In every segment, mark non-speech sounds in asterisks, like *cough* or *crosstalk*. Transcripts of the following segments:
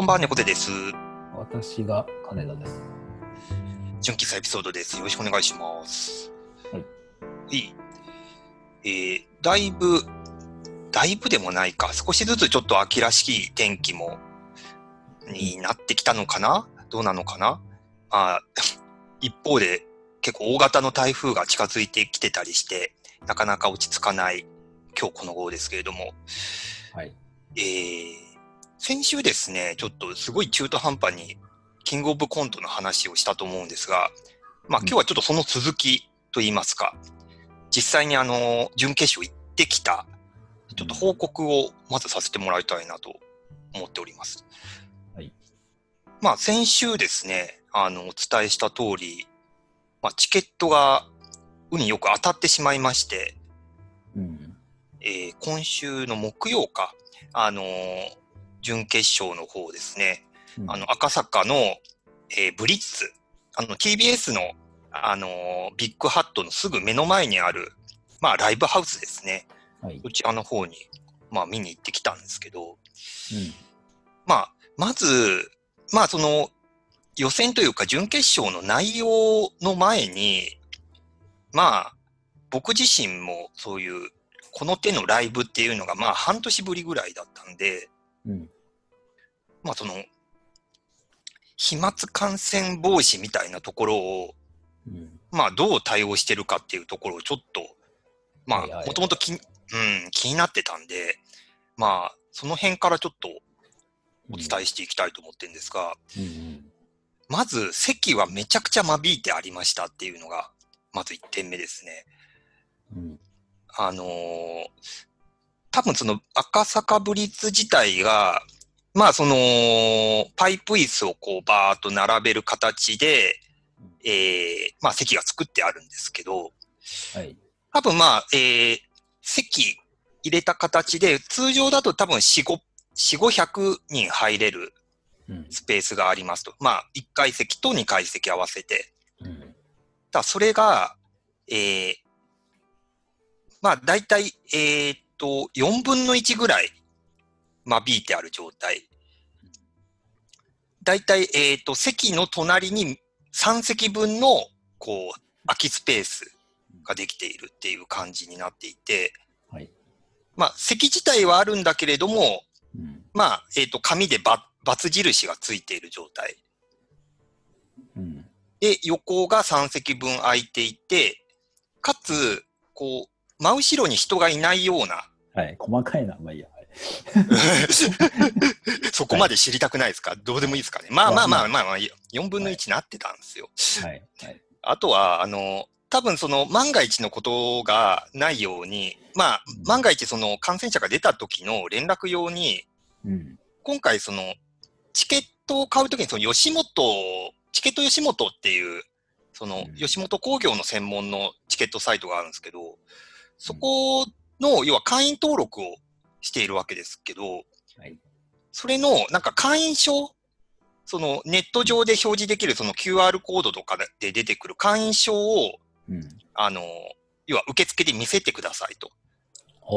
こんばんは、猫背です。私が金田です。純喫茶エピソードです。よろしくお願いします。はい。いい。えー、だいぶ、だいぶでもないか。少しずつちょっと秋らしい天気も、になってきたのかな？どうなのかな？まあ、*laughs* 一方で結構大型の台風が近づいてきてたりして、なかなか落ち着かない今日この頃ですけれども、はい。えー、先週ですね、ちょっとすごい中途半端にキングオブコントの話をしたと思うんですが、まあうん今日はちょっとその続きといいますか、実際にあの、準決勝行ってきた、ちょっと報告をまずさせてもらいたいなと思っております。はい。まあ先週ですね、あの、お伝えした通り、まあチケットが運よく当たってしまいまして、うん。えー今週の木曜か、あのー準決勝の方ですね、うんあの、赤坂の、えーブリッツ、あの、TBS の、あのービッグハットのすぐ目の前にある、まあ、ライブハウスですね。はい。そちらの方に、まあ、見に行ってきたんですけど、うん。まあ、まず、まあ、その、予選というか準決勝の内容の前に、まあ、僕自身もそういう、この手のライブっていうのが、まあ、半年ぶりぐらいだったんで、うん。まあ、その、飛沫感染防止みたいなところを、うん。まあ、どう対応してるかっていうところをちょっと、まあ、もともと気、うん、気になってたんで、まあ、その辺からちょっとお伝えしていきたいと思ってるんですが、うん。まず席はめちゃくちゃ間引いてありましたっていうのが、まず1点目ですね。うん。あのー多分その赤坂ブリッツ自体が、まあその、パイプ椅子をこうバーっと並べる形で、えー、まあ席が作ってあるんですけど、はい。多分まあ、えー、席入れた形で、通常だと多分4、5、4、500人入れるうん。スペースがありますと。まあ、1階席と2階席合わせて。うん。だそれが、えー、まあ、大体、えーっと、4分の1ぐらい間引いてある状態。大体、えーっと、席の隣に3席分の、こう、空きスペースができているっていう感じになっていて、はい。まあ、席自体はあるんだけれども、うん。まあ、えーっと、紙でバツ印がついている状態。うん。で、横が3席分空いていて、かつ、こう、真後ろに人がいないような、はい。細かいな。まあいいや。はい *laughs* そこまで知りたくないですか、どうでもいいですかね？まあまあまあまあまあ、4分の1になってたんですよ。はい。はい。*laughs* あとは、あの、多分その万が一のことがないように、まあ、万が一その感染者が出た時の連絡用に、うん。今回その、チケットを買うときにその吉本、チケット吉本っていう、そのうん吉本興業の専門のチケットサイトがあるんですけど、そこの、要は会員登録をしているわけですけど、はい。それの、なんか会員証そのネット上で表示できるその QR コードとかで出てくる会員証を、うん。あの、要は受付で見せてくださいと。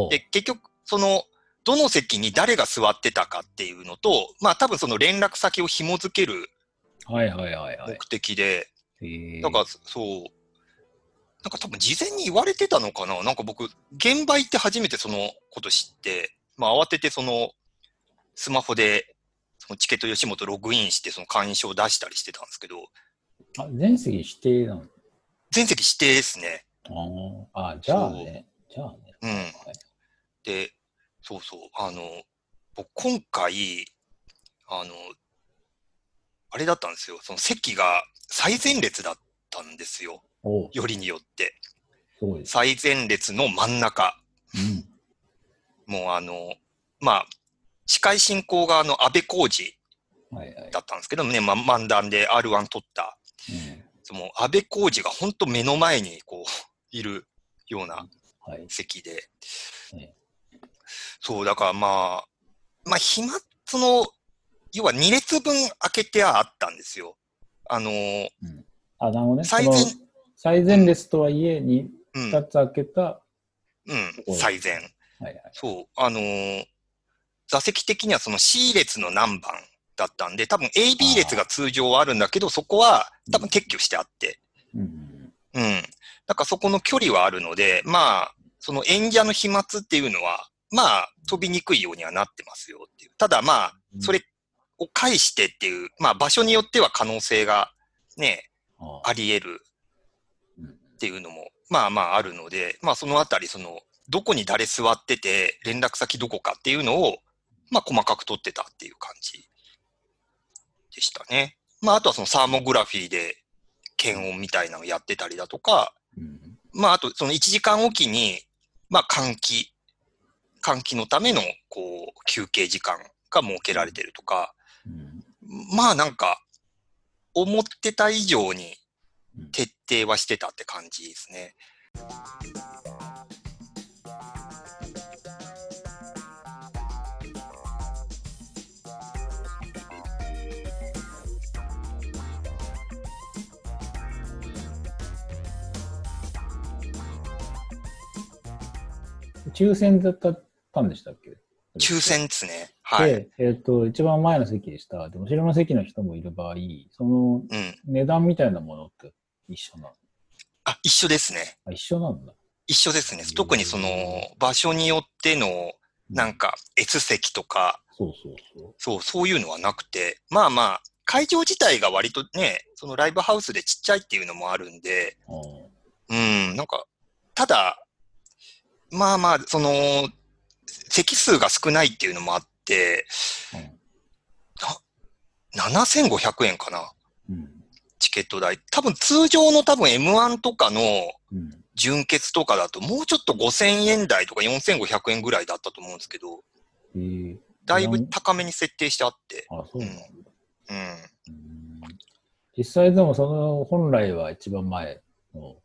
で、結局、その、どの席に誰が座ってたかっていうのと、まあ多分その連絡先を紐付けるはいはいはいはい目。的で、へえ。だからそう、なんか多分事前に言われてたのかな？なんか僕、現場行って初めてそのこと知って、まあ慌ててその、スマホで、そのチケット吉本ログインしてその会員証を出したりしてたんですけど、あ、全席指定なの？全席指定ですね。あーあ、じゃあね。じゃあね。うん。はい。で、そうそう、あの、僕今回、あの、あれだったんですよ。その席が最前列だったんですよ。よりによって。最前列の真ん中。うん。もうあの、まあ、司会進行側の安倍浩二はいはい。だったんですけどもね、ま、漫談で R1 取った。うん。その安倍浩二が本当目の前にこう、*laughs* いるようなはい。席で。ねそう、だからまあ、まあ、暇、その、要は2列分開けてはあったんですよ。あのーうん。あ、なるほどね。最前最前列とはいえ、にうん、2つ開けた、うん、最前。はいはい。そう、あのー座席的にはその C 列の何番だったんで、多分 AB 列が通常はあるんだけど、そこは多分撤去してあって、うん。うん。だからそこの距離はあるので、まあ、その演者の飛沫っていうのは、まあ、飛びにくいようにはなってますよっていう。ただまあ、それを介してっていう、まあ場所によっては可能性がね、ああり得るうんっていうのも、まあまああるので、まあそのあたり、その、どこに誰座ってて、連絡先どこかっていうのを、まあ細かく取ってたっていう感じでしたね。まああとはそのサーモグラフィーで検温みたいなのをやってたりだとか、うん。まああとその1時間おきに、まあ換気、換気のためのこう休憩時間が設けられてるとか、うん。まあなんか、思ってた以上にうん徹底はしてたって感じですね。抽選だったんでしたっけ？抽選ですね。はい。で、えっ、と、一番前の席でした。で、後ろの席の人もいる場合、そのうん。値段みたいなものって一緒なのあ、一緒ですね。あ、一緒なんだ。一緒ですね。特にその場所によってのなんか S 席とか、そうそうそう。そう、そういうのはなくて、まあまあ、会場自体が割とね、そのライブハウスでちっちゃいっていうのもあるんで、うん、なんか、ただ、まあまあ、その、席数が少ないっていうのもあって、7500円かな、うん。チケット代。多分通常の多分 M1 とかのうん。純潔とかだと、もうちょっと5000円台とか4500円ぐらいだったと思うんですけど、えー、だいぶ高めに設定してあって、あ、そうなんだ。うん。うん実際でもその本来は一番前の、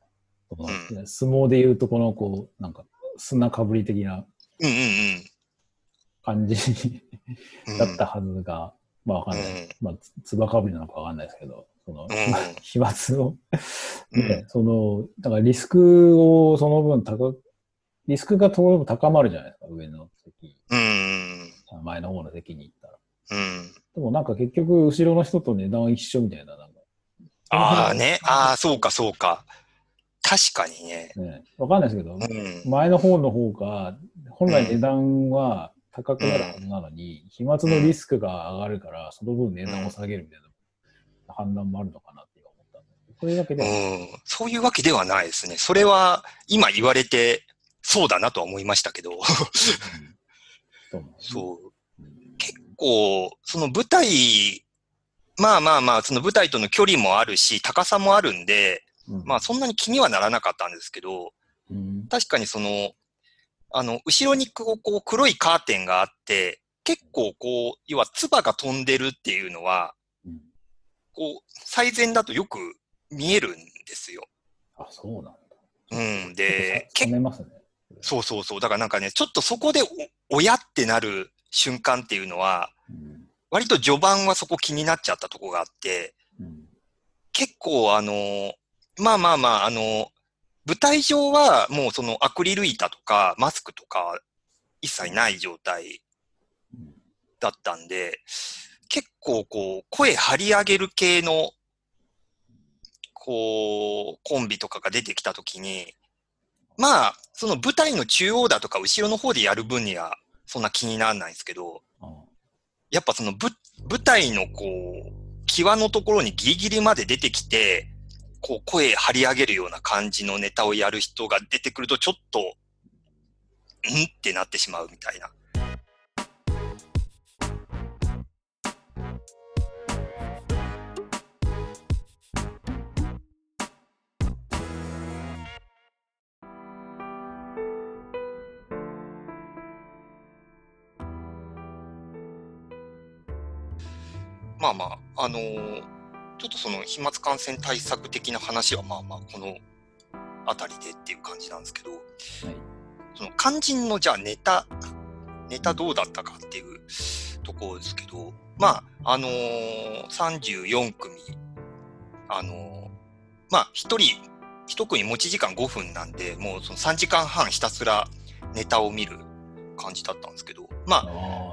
う相撲でいうとこのこう、なんか砂かぶり的なうんうん感じ *laughs* うん。だったはずが、まあわかんない。うんまあつ、つばかぶりなのかわかんないですけど、その、ん *laughs* 飛沫を、うんね、その、だからリスクをその分高く、リスクがその分高まるじゃないですか、上の席、うん。前の方の席に行ったら。うん。でもなんか結局、後ろの人と値段は一緒みたいな、なんか。ああね。ああ、そうかそうか。確かにね。ね、わかんないですけど、うん。前の方の方が、本来値段は高くなるはずなのに、飛沫のリスクが上がるから、その分値段を下げるみたいな判断もあるのかなって思ったんで。そういうわけでは。そういうわけではないですね。それは、今言われて、そうだなとは思いましたけど。うん。そう結構、その舞台、まあまあまあ、その舞台との距離もあるし、高さもあるんで、うん。まあそんなに気にはならなかったんですけど、うん。確かにその、あの、後ろにこう、こう黒いカーテンがあって、結構こう、要は唾が飛んでるっていうのは、うんこう、最前だとよく見えるんですよ。あ、そうなんだ。うん。で、結構ね。そうそうそう。だからなんかね、ちょっとそこでお、親ってなる瞬間っていうのは、うん割と序盤はそこ気になっちゃったとこがあって、うん結構あの、まあまあまあ、あの、舞台上はもうそのアクリル板とかマスクとか一切ない状態だったんで、結構こう、声張り上げる系の、こう、コンビとかが出てきたときに、まあ、その舞台の中央だとか後ろの方でやる分にはそんな気にならないんですけど、やっぱその舞台のこう、際のところにギリギリまで出てきて、こう声張り上げるような感じのネタをやる人が出てくるとちょっと、ん？ってなってしまうみたいな。まあまあ、あのーちょっとその飛沫感染対策的な話はまあまあ、この辺りでっていう感じなんですけど、はい。その肝心のじゃあネタ、ネタどうだったかっていうところですけど、まあ、あのー、34組、あのーまあ、一人、一組持ち時間5分なんで、もうその3時間半ひたすらネタを見る感じだったんですけど、まあ、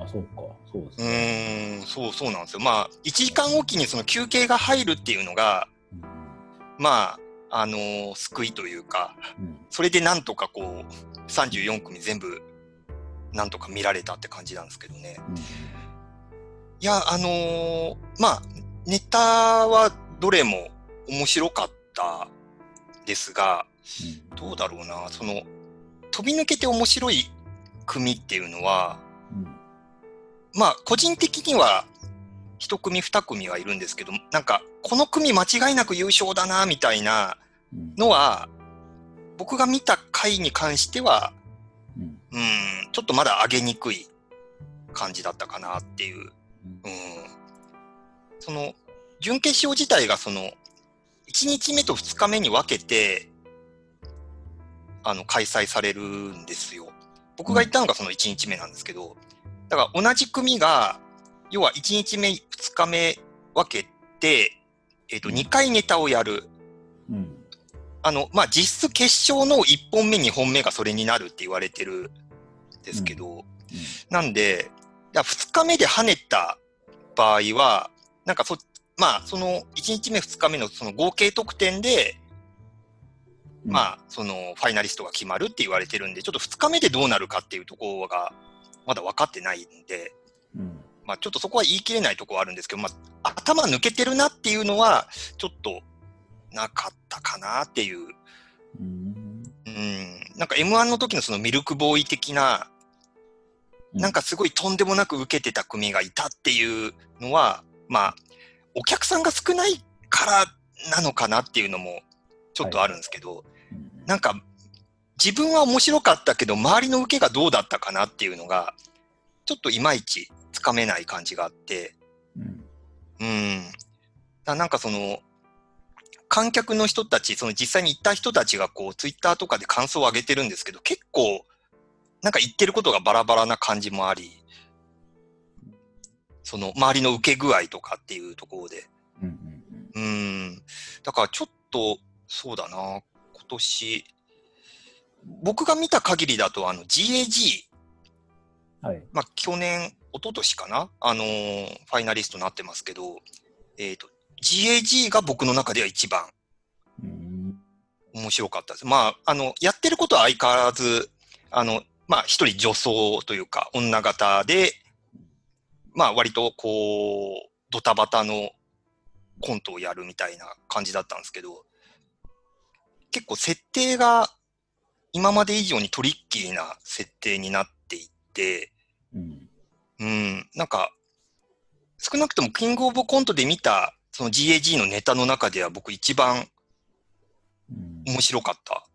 そうか。そうですうね。ーん、そうそうなんですよ。まあ、1時間おきにその休憩が入るっていうのが、うんまあ、あのー救いというか、うんそれでなんとかこう、34組全部、なんとか見られたって感じなんですけどね。うんいや、あのーまあ、ネタはどれも面白かったですが、どうだろうな、その、飛び抜けて面白い組っていうのは、うんまあ、個人的には、一組二組はいるんですけど、なんか、この組間違いなく優勝だな、みたいなうんのは、僕が見た回に関しては、うんうん、ちょっとまだ上げにくい感じだったかなっていう。うんうん。その、準決勝自体がその、1日目と2日目に分けて、あの、開催されるんですよ。僕が行ったのがその1日目なんですけど、だから同じ組が、要は1日目、2日目分けて、えっ、と、2回ネタをやる。うん。あの、まあ、実質決勝の1本目、2本目がそれになるって言われてるんですけど、なんで、いや2日目で跳ねた場合は、なんかそ、まあ、その1日目、2日目のその合計得点で、うん。まあ、そのファイナリストが決まるって言われてるんで、ちょっと2日目でどうなるかっていうところが、まだ分かってないんで、うんまあ、ちょっとそこは言い切れないところはあるんですけど、まあ、頭抜けてるなっていうのは、ちょっとなかったかなっていう。うんうん。なんか M1 の時のそのミルクボーイ的な、うんなんかすごいとんでもなく受けてた組がいたっていうのは、まあ、お客さんが少ないからなのかなっていうのもちょっとあるんですけど、うんなんか自分は面白かったけど、周りの受けがどうだったかなっていうのが、ちょっといまいちつかめない感じがあって、うんうん。だなんかその、観客の人たち、その実際に行った人たちがこう、ツイッターとかで感想を上げてるんですけど、結構、なんか言ってることがバラバラな感じもあり、その周りの受け具合とかっていうところで。うんうん。だからちょっと、そうだな、今年、僕が見た限りだと、あの、GAG、はい。まあ、去年、一昨年かな？あのーファイナリストになってますけど、えっ、と、GAG が僕の中では一番うん面白かったです。まあ、あの、やってることは相変わらず、あの、まあ、一人女装というか、女型で、まあ、割とこう、ドタバタのコントをやるみたいな感じだったんですけど、結構設定が今まで以上にトリッキーな設定になっていて、うん。うん、なんか、少なくともキングオブコントで見た、その GAG のネタの中では僕一番うん。面白かった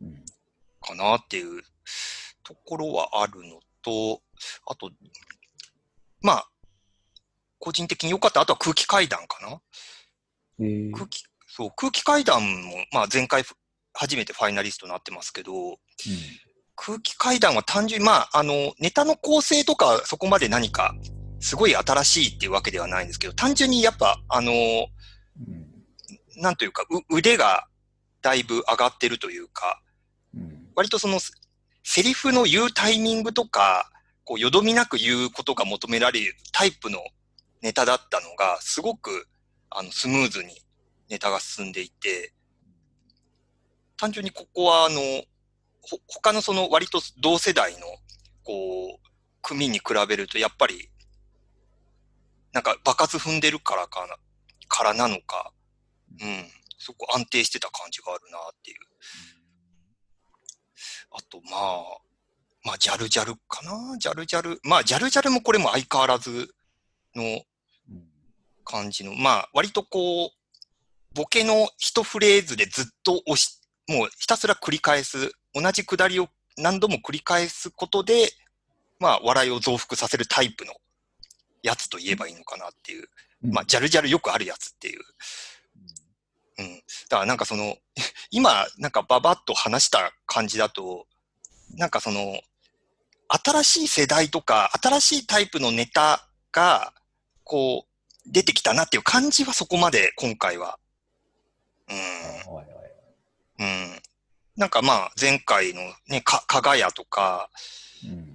うん。かなっていうところはあるのと、あと、まあ、個人的に良かった。あとは空気階段かな。えー。空気、そう、空気階段も、まあ前回ふ初めてファイナリストになってますけど、空気階段は単純に、まあ、あの、ネタの構成とかそこまで何か、すごい新しいっていうわけではないんですけど、単純にやっぱ、あの、うん。なんというか、う腕がだいぶ上がってるというか、うん。割とその、セリフの言うタイミングとか、こう、よどみなく言うことが求められるタイプのネタだったのが、すごく、あの、スムーズにネタが進んでいて、単純にここは、あの、ほ他のその割と同世代の、こう、組に比べると、やっぱり、なんか、爆発踏んでるからかな、からなのか、うん、すごく安定してた感じがあるなっていう。あと、まあ、まあ、ジャルジャルかな？ジャルジャル。まあ、ジャルジャルもこれも相変わらずのうん。感じの、まあ、割とこう、ボケの一フレーズでずっと押し、もうひたすら繰り返す、同じくだりを何度も繰り返すことで、まあ、笑いを増幅させるタイプのやつと言えばいいのかなっていう。まあ、ジャルジャルよくあるやつっていう。うん。だからなんかその、*laughs* 今、なんかババッと話した感じだと、なんかその、新しい世代とか、新しいタイプのネタが、こう、出てきたなっていう感じはそこまで今回は。うん。うん。なんかまあ、前回のね、か、かがやとか、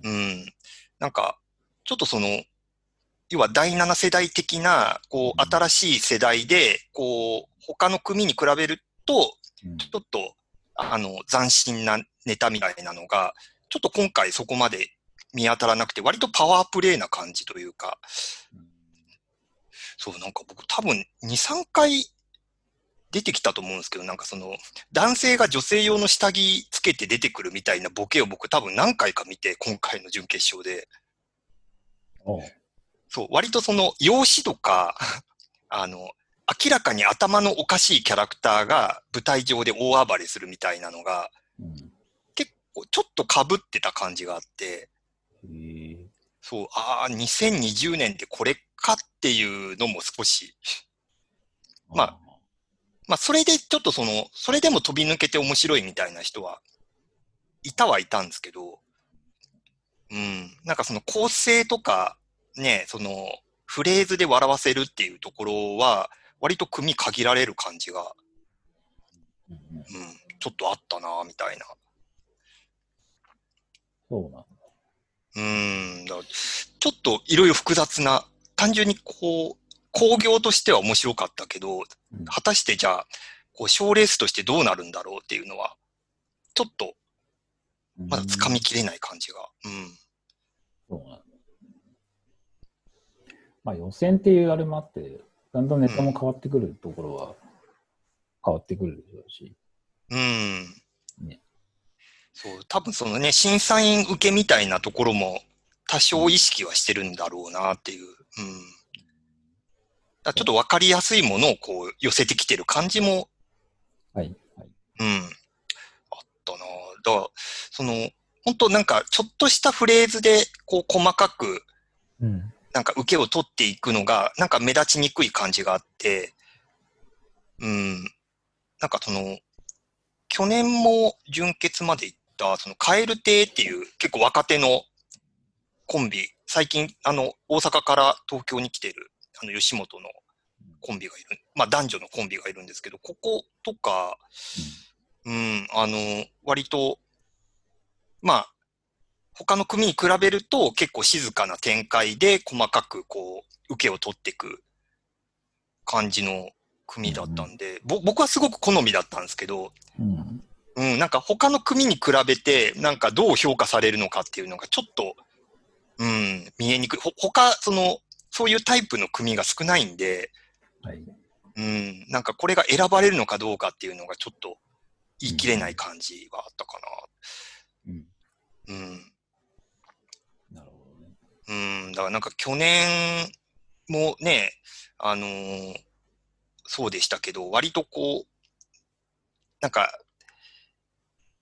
うん。うん。なんか、ちょっとその、要は第7世代的な、こう、新しい世代で、こう、他の組に比べると、うん。ちょっと、あの、斬新なネタみたいなのが、ちょっと今回そこまで見当たらなくて、割とパワープレイな感じというか、そう、なんか僕多分2、3回出てきたと思うんですけど、なんかその、男性が女性用の下着つけて出てくるみたいなボケを僕多分何回か見て、今回の準決勝で。そう、割とその、容姿とか、*laughs* あの、明らかに頭のおかしいキャラクターが舞台上で大暴れするみたいなのが、うん。結構ちょっと被ってた感じがあって、そう、ああ、2020年でこれかっていうのも少し、まあまあ、それでちょっとその、それでも飛び抜けて面白いみたいな人は、いたはいたんですけど、うん、なんかその構成とか、ね、その、フレーズで笑わせるっていうところは、割と組限られる感じが、うんちょっとあったな、みたいな。そうなんだ。うん、だちょっといろいろ複雑な、単純にこう、工業としては面白かったけど、うん果たしてじゃあ、こう、賞レースとしてどうなるんだろうっていうのは、ちょっとまだ掴みきれない感じが。うん。そうなんだ。まあ予選っていうあれもあって、だんだんネタも変わってくるところは変わってくるでしょうし。うん。ねそう、多分そのね、審査員受けみたいなところも多少意識はしてるんだろうなっていう。うん。だからちょっとわかりやすいものをこう寄せてきてる感じも、はい。はい。うん。あったなだから、その、本当なんかちょっとしたフレーズでこう細かくうん。なんか受けを取っていくのが、なんか目立ちにくい感じがあって、うん。なんかその、去年も準決まで行った、その、カエル亭っていう結構若手のコンビ、最近、あの、大阪から東京に来てる、あの、吉本のコンビがいる、まあ男女のコンビがいるんですけど、こことか、うん、あの、割と、まあ、他の組に比べると結構静かな展開で細かくこう、受けを取っていく感じの組だったんで、ぼ僕はすごく好みだったんですけど、うん。うん、なんか他の組に比べて、なんかどう評価されるのかっていうのがちょっと、うん、見えにくい。ほ他、その、そういうタイプの組が少ないんで、はい。うん、なんかこれが選ばれるのかどうかっていうのがちょっと言い切れない感じはあったかうん。な。うん。なるほどね。うん、だからなんか去年もね、あのーそうでしたけど、割とこう、なんか、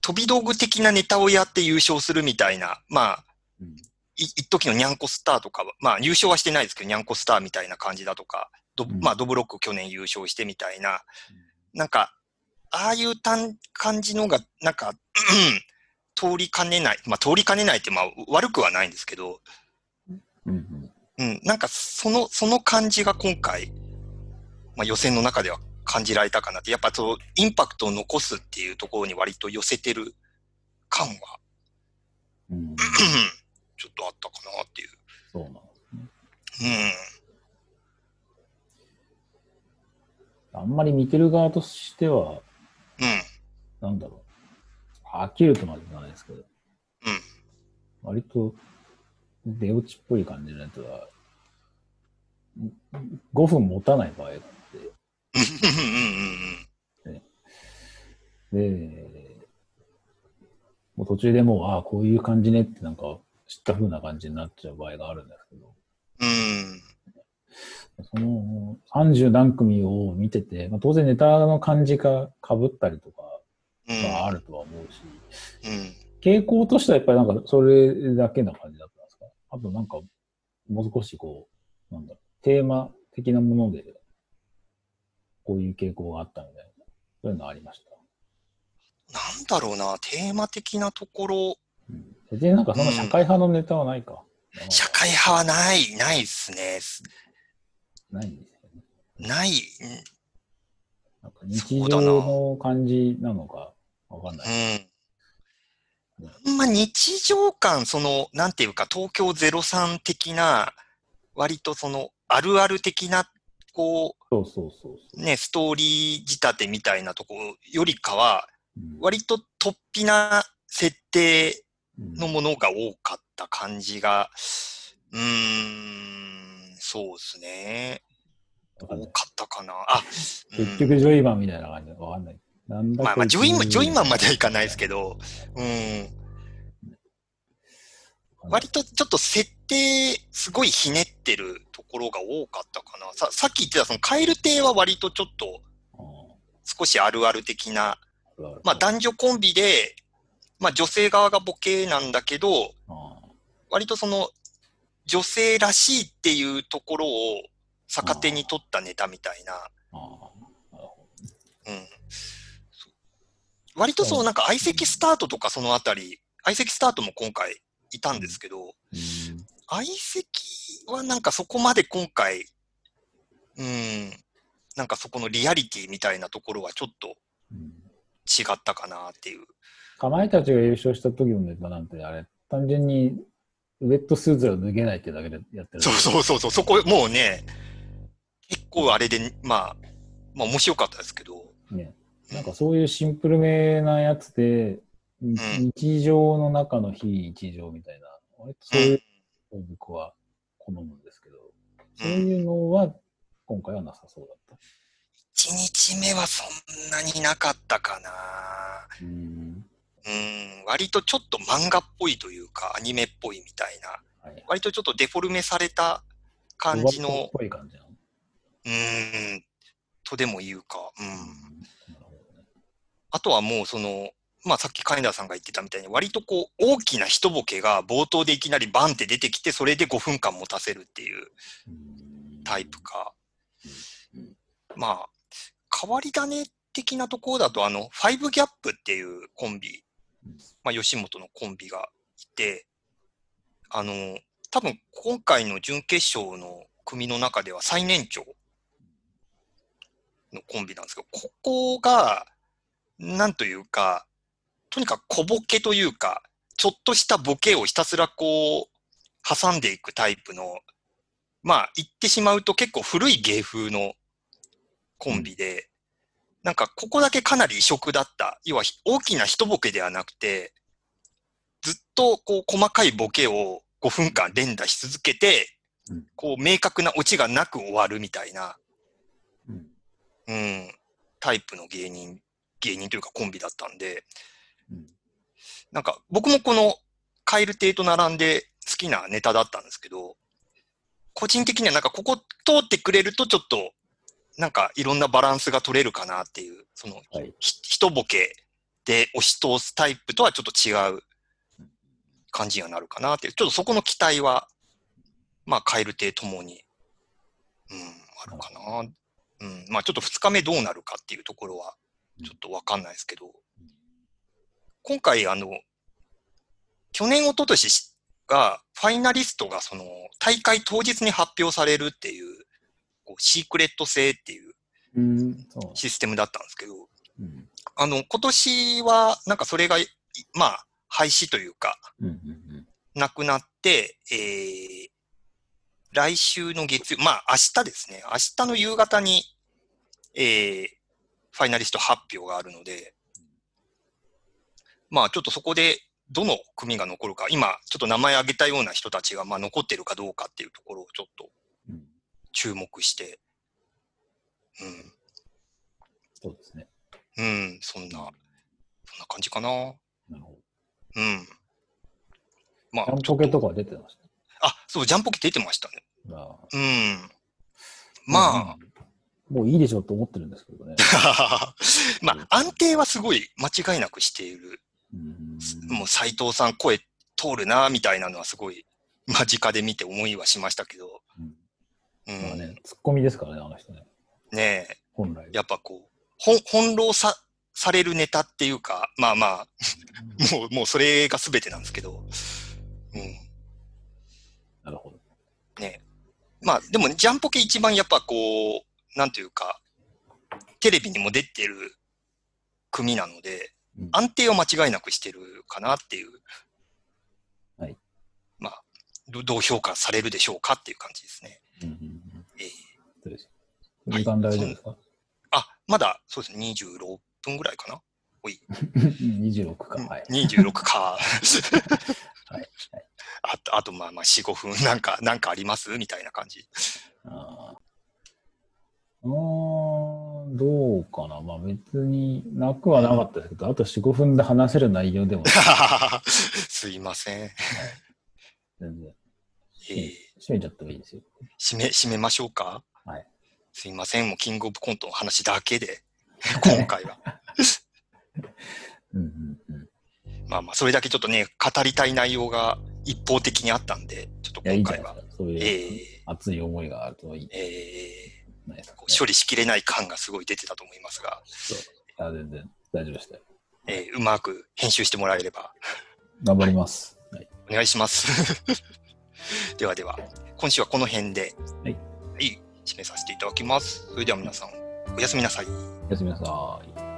飛び道具的なネタをやって優勝するみたいな、まあ、うん。い一時のニャンコスターとかは、まあ優勝はしてないですけど、ニャンコスターみたいな感じだとか、ドうんまあドブロック去年優勝してみたいな、なんか、ああいう単感じのが、なんか、通りかねない、まあ通りかねないってまあ悪くはないんですけど、うん。うん。うん、なんかその、その感じが今回、まあ予選の中では感じられたかなって、やっぱそう、インパクトを残すっていうところに割と寄せてる感は、うん。ちょっとあったかなっていう。そうなんですね。うん。あんまり見てる側としては、うん。なんだろう。飽きるとまでじゃないですけど、うん。割と出落ちっぽい感じのやつは、5分持たない場合があって、うん。うん。で、もう途中でもう、ああ、こういう感じねってなんか知った風な感じになっちゃう場合があるんですけど、うん。その30何組を見てて、まあ、当然ネタの感じが被ったりとかうん。はあるとは思うし、うん。傾向としてはやっぱりなんかそれだけな感じだったんですか？あとなんか、もう少しこう、なんだろう、テーマ的なもので、こういう傾向があったみたいな、そういうのありました？なんだろうな、テーマ的なところ、うん。別になんかその社会派のネタはないか。社会派はない、ないっすね。ないんですよね。ない、なんか日常の感じなのかわかんない。うん。ま日常感、その、なんていうか、東京03的な、割とその、あるある的な、こそうそうそうそうう、ね、ストーリー仕立てみたいなとこよりかは、うん。割と突飛な設定うんのものが多かった感じが、うーん、そうですね。多かったかな。あ、うん結局、ジョイマンみたいな感じでわかんない。なんだまあまあ、ジョイマン、ジョイマンまではいかないですど。けど、うん。割とちょっと設定、すごいひねってるところが多かったかな。ささっき言ってた、そのカエル亭は割とちょっと少しあるある的な、まあ男女コンビで、まあ女性側がボケなんだけど、あ割とその女性らしいっていうところを逆手に取ったネタみたいな、うん。割とそうう、んなんか相席スタートとかそのあたり、相席スタートも今回いたんですけど、ど。相席はなんかそこまで今回、うん、なんかそこのリアリティみたいなところはちょっと違ったかなっていう。かまいたちが優勝した時のネタなんて、あれ、単純にウェットスーツが脱げないってだけでやってる。そうそうそうそう、そこもうね、結構あれで、まあ、まあ面白かったですけど、ね。なんかそういうシンプルめなやつで、ん日常の中の非日常みたいな、割とそういうのを僕は好むんですけど、そういうのは今回はなさそうだった。1日目はそんなになかったかな。うん。うん、割とちょっと漫画っぽいというか、アニメっぽいみたいな、はい。割とちょっとデフォルメされた感じのっ、ぽい感じ。うん、とでも言うか、うん。ね。あとはもうその、まあさっきカインダーさんが言ってたみたいに、割とこう、大きな一ボケが冒頭でいきなりバンって出てきて、それで5分間持たせるっていううんタイプかうん。まあ、変わり種的なところだと、あの、ファイブギャップっていうコンビ、まあ吉本のコンビがいて、あの、多分今回の準決勝の組の中では最年長のコンビなんですけど、ここが、なんというか、とにかく小ボケというか、ちょっとしたボケをひたすらこう、挟んでいくタイプの、まあ言ってしまうと結構古い芸風のコンビで、なんかここだけかなり異色だった。要は大きな一ボケではなくて、ずっとこう細かいボケを5分間連打し続けてうん、こう明確なオチがなく終わるみたいな、うん。うん、タイプの芸人、芸人というかコンビだったんで、うん。なんか僕もこのカエル亭と並んで好きなネタだったんですけど、個人的にはなんかここ通ってくれるとちょっとなんかいろんなバランスが取れるかなっていう、そのはい。ひ一ボケで押し通すタイプとはちょっと違う感じにはなるかなっていう、ちょっとそこの期待は、まあ、カエル亭ともに、うん、あるかな。うん、まあ、ちょっと2日目どうなるかっていうところは、ちょっとわかんないですけど、今回、あの、去年、一昨年が、ファイナリストが、その、大会当日に発表されるっていう、こうシークレット制っていう。システムだったんですけど、うん。あの、今年は、なんかそれが、いまあ、廃止というか、うん。うん。なくなって、えー、来週の月曜、まあ、明日ですね。明日の夕方に、えー、ファイナリスト発表があるので、まあ、ちょっとそこで、どの組が残るか、今、ちょっと名前挙げたような人たちが、まあ、残ってるかどうかっていうところをちょっとうん。注目して、うん、そうですね。うん、そんな、そんな感じかな。なるほど。うん。まあジャン、ポケとかは出てましあ、そう、ジャンポケ出てましたね。た。ああうん。まうんもういいでしょうと思ってるんですけどね。あ、*laughs* まあ、安定はすごい間違いなくしている。うんもう斎藤さん声通るな、みたいなのはすごい間近で見て思いはしましたけど。まあね、ツッコミですからね、あの人ね。ねえ、本来。やっぱこう、ほん翻弄さ、されるネタっていうか、まあまあ、もう、もうそれが全てなんですけど。うん。なるほど。ねまあ、でも、ジャンポケ一番やっぱこう、なんていうか、テレビにも出てる組なので、うん安定を間違いなくしてるかなっていう。はい。まあ、どどう評価されるでしょうかっていう感じですね。うんえーそうです。時間大丈夫ですか、あ、まだ、そうですね、26分ぐらいかな？?26 *laughs* か。はい。26か。*laughs* はいはいあと、あと、まあまあ、4、5分、なんか、なんかあります？みたいな感じ。あーうーん、どうかな。まあ別になくはなかったですけど、あと4、5分で話せる内容でも *laughs* すいません。全然。えー閉めちゃってもいいですよ。締め、締めましょうか？はい。すいません。もう、キングオブコントの話だけで、*laughs* 今回は。うんうんうん。まあまあ、それだけちょっとね、語りたい内容が一方的にあったんで、ちょっと今回はいで、すか。そうえいうー熱い思いがあるといいえー処理しきれない感がすごい出てたと思いますが、そう。いや、全然大丈夫でしたよ。えーうまく編集してもらえれば頑張ります。はい。お願いします。*laughs* ではでは、今週はこの辺で、はいはい、締めさせていただきます。それでは皆さん、おやすみなさい。おやすみなさい。